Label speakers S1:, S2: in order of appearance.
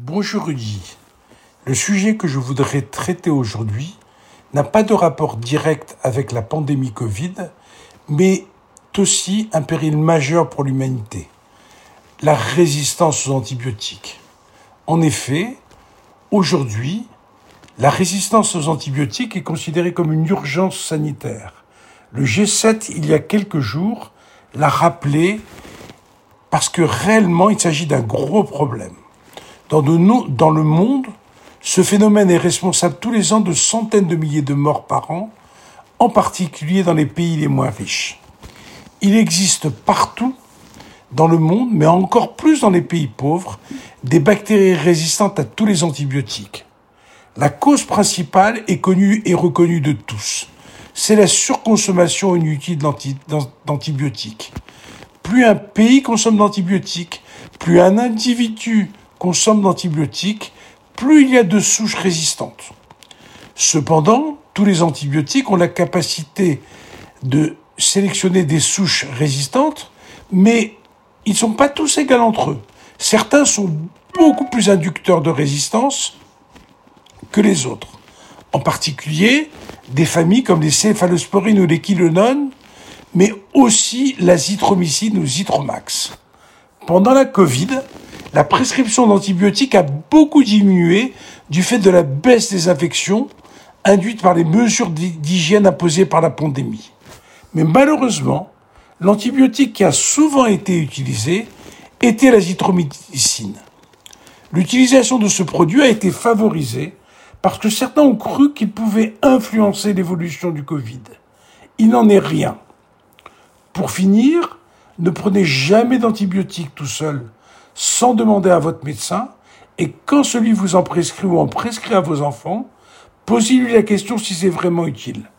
S1: Bonjour Rudy. Le sujet que je voudrais traiter aujourd'hui n'a pas de rapport direct avec la pandémie Covid, mais aussi un péril majeur pour l'humanité, la résistance aux antibiotiques. En effet, aujourd'hui, la résistance aux antibiotiques est considérée comme une urgence sanitaire. Le G7, il y a quelques jours, l'a rappelé parce que réellement, il s'agit d'un gros problème. Dans, le monde, ce phénomène est responsable tous les ans de centaines de milliers de morts par an, en particulier dans les pays les moins riches. Il existe partout dans le monde, mais encore plus dans les pays pauvres, des bactéries résistantes à tous les antibiotiques. La cause principale est connue et reconnue de tous. C'est la surconsommation inutile d'antibiotiques. Plus un pays consomme d'antibiotiques, plus un individu consomme d'antibiotiques, plus il y a de souches résistantes. Cependant, tous les antibiotiques ont la capacité de sélectionner des souches résistantes, mais ils ne sont pas tous égaux entre eux. Certains sont beaucoup plus inducteurs de résistance que les autres. En particulier, des familles comme les céphalosporines ou les quilonones, mais aussi l'azithromycine ou zitromax. Pendant la Covid, la prescription d'antibiotiques a beaucoup diminué du fait de la baisse des infections induite par les mesures d'hygiène imposées par la pandémie. Mais malheureusement, l'antibiotique qui a souvent été utilisé était l'azithromycine. L'utilisation de ce produit a été favorisée parce que certains ont cru qu'il pouvait influencer l'évolution du Covid. Il n'en est rien. Pour finir, ne prenez jamais d'antibiotiques tout seul sans demander à votre médecin et quand celui vous en prescrit ou en prescrit à vos enfants, posez-lui la question si c'est vraiment utile.